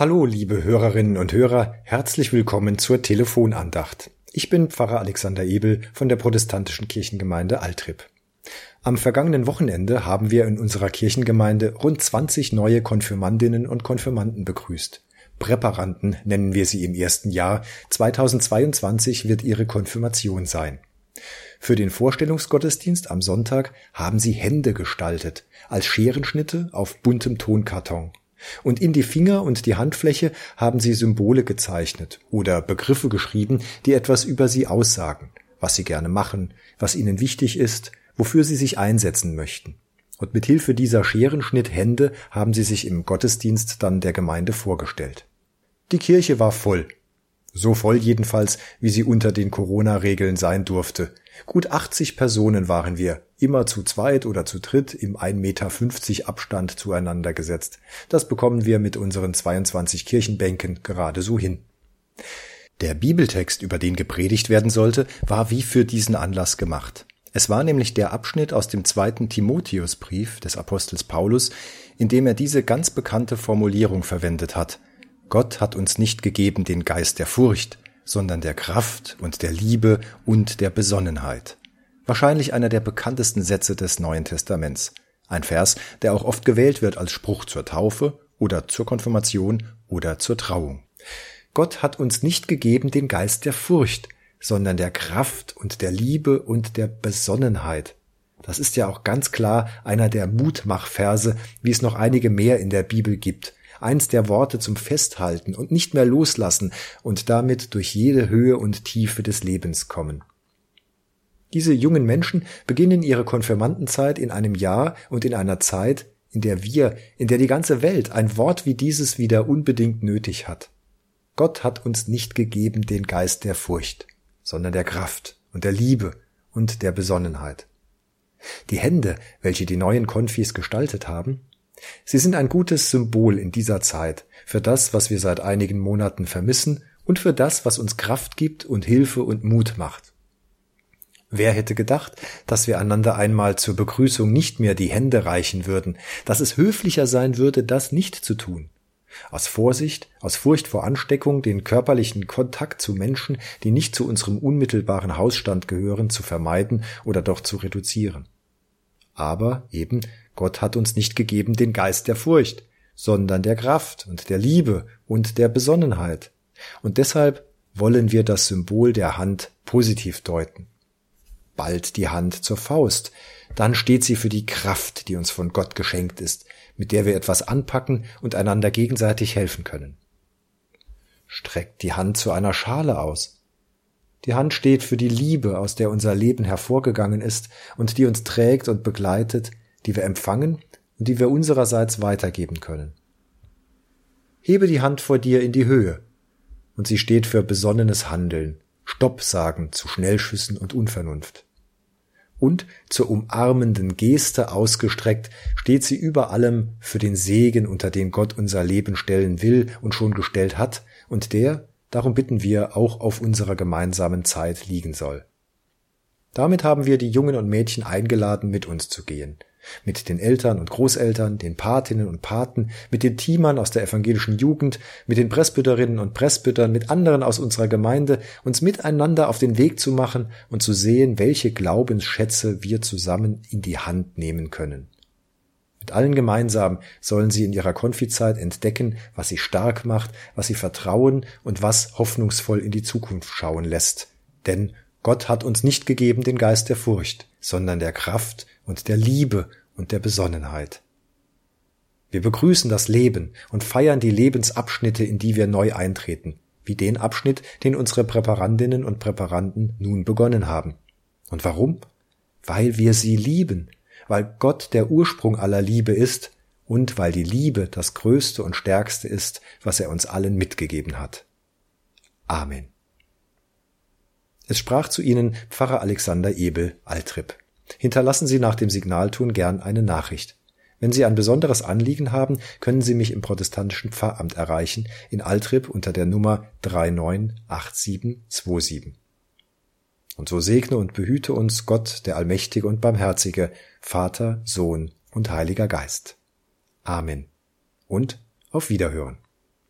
Hallo, liebe Hörerinnen und Hörer, herzlich willkommen zur Telefonandacht. Ich bin Pfarrer Alexander Ebel von der protestantischen Kirchengemeinde Altrip. Am vergangenen Wochenende haben wir in unserer Kirchengemeinde rund 20 neue Konfirmandinnen und Konfirmanden begrüßt. Präparanden nennen wir sie im ersten Jahr. 2022 wird ihre Konfirmation sein. Für den Vorstellungsgottesdienst am Sonntag haben sie Hände gestaltet, als Scherenschnitte auf buntem Tonkarton. Und in die Finger und die Handfläche haben sie Symbole gezeichnet oder Begriffe geschrieben, die etwas über sie aussagen, was sie gerne machen, was ihnen wichtig ist, wofür sie sich einsetzen möchten. Und mit Hilfe dieser Scherenschnitthände haben sie sich im Gottesdienst dann der Gemeinde vorgestellt. Die Kirche war voll. So voll jedenfalls, wie sie unter den Corona-Regeln sein durfte. Gut 80 Personen waren wir, immer zu zweit oder zu dritt im 1,50 Meter Abstand zueinander gesetzt. Das bekommen wir mit unseren 22 Kirchenbänken gerade so hin. Der Bibeltext, über den gepredigt werden sollte, war wie für diesen Anlass gemacht. Es war nämlich der Abschnitt aus dem zweiten Timotheusbrief des Apostels Paulus, in dem er diese ganz bekannte Formulierung verwendet hat. Gott hat uns nicht gegeben den Geist der Furcht, sondern der Kraft und der Liebe und der Besonnenheit. Wahrscheinlich einer der bekanntesten Sätze des Neuen Testaments. Ein Vers, der auch oft gewählt wird als Spruch zur Taufe oder zur Konfirmation oder zur Trauung. Gott hat uns nicht gegeben den Geist der Furcht, sondern der Kraft und der Liebe und der Besonnenheit. Das ist ja auch ganz klar einer der Mutmachverse, wie es noch einige mehr in der Bibel gibt. Eins der Worte zum Festhalten und nicht mehr loslassen und damit durch jede Höhe und Tiefe des Lebens kommen. Diese jungen Menschen beginnen ihre Konfirmandenzeit in einem Jahr und in einer Zeit, in der wir, in der die ganze Welt ein Wort wie dieses wieder unbedingt nötig hat. Gott hat uns nicht gegeben den Geist der Furcht, sondern der Kraft und der Liebe und der Besonnenheit. Die Hände, welche die neuen Konfis gestaltet haben, sie sind ein gutes Symbol in dieser Zeit für das, was wir seit einigen Monaten vermissen und für das, was uns Kraft gibt und Hilfe und Mut macht. Wer hätte gedacht, dass wir einander einmal zur Begrüßung nicht mehr die Hände reichen würden, dass es höflicher sein würde, das nicht zu tun? Aus Vorsicht, aus Furcht vor Ansteckung, den körperlichen Kontakt zu Menschen, die nicht zu unserem unmittelbaren Hausstand gehören, zu vermeiden oder doch zu reduzieren. Aber eben, Gott hat uns nicht gegeben den Geist der Furcht, sondern der Kraft und der Liebe und der Besonnenheit. Und deshalb wollen wir das Symbol der Hand positiv deuten. Bald die Hand zur Faust, dann steht sie für die Kraft, die uns von Gott geschenkt ist, mit der wir etwas anpacken und einander gegenseitig helfen können. Streckt die Hand zu einer Schale aus. Die Hand steht für die Liebe, aus der unser Leben hervorgegangen ist und die uns trägt und begleitet, die wir empfangen und die wir unsererseits weitergeben können. Hebe die Hand vor dir in die Höhe, und sie steht für besonnenes Handeln, Stopp sagen zu Schnellschüssen und Unvernunft und zur umarmenden Geste ausgestreckt steht sie über allem für den Segen, unter den Gott unser Leben stellen will und schon gestellt hat und der, darum bitten wir, auch auf unserer gemeinsamen Zeit liegen soll. Damit haben wir die Jungen und Mädchen eingeladen, mit uns zu gehen – mit den Eltern und Großeltern, den Patinnen und Paten, mit den Teamern aus der evangelischen Jugend, mit den Presbyterinnen und Presbytern, mit anderen aus unserer Gemeinde, uns miteinander auf den Weg zu machen und zu sehen, welche Glaubensschätze wir zusammen in die Hand nehmen können. Mit allen gemeinsam sollen sie in ihrer Konfizeit entdecken, was sie stark macht, was sie vertrauen und was hoffnungsvoll in die Zukunft schauen lässt. Denn Gott hat uns nicht gegeben den Geist der Furcht, sondern der Kraft und der Liebe und der Besonnenheit. Wir begrüßen das Leben und feiern die Lebensabschnitte, in die wir neu eintreten, wie den Abschnitt, den unsere Präparandinnen und Präparanden nun begonnen haben. Und warum? Weil wir sie lieben, weil Gott der Ursprung aller Liebe ist und weil die Liebe das Größte und Stärkste ist, was er uns allen mitgegeben hat. Amen. Es sprach zu ihnen Pfarrer Alexander Ebel, Altrip. Hinterlassen Sie nach dem Signalton gern eine Nachricht. Wenn Sie ein besonderes Anliegen haben, können Sie mich im protestantischen Pfarramt erreichen, in Altrip unter der Nummer 398727. Und so segne und behüte uns Gott, der Allmächtige und Barmherzige, Vater, Sohn und Heiliger Geist. Amen. Und auf Wiederhören.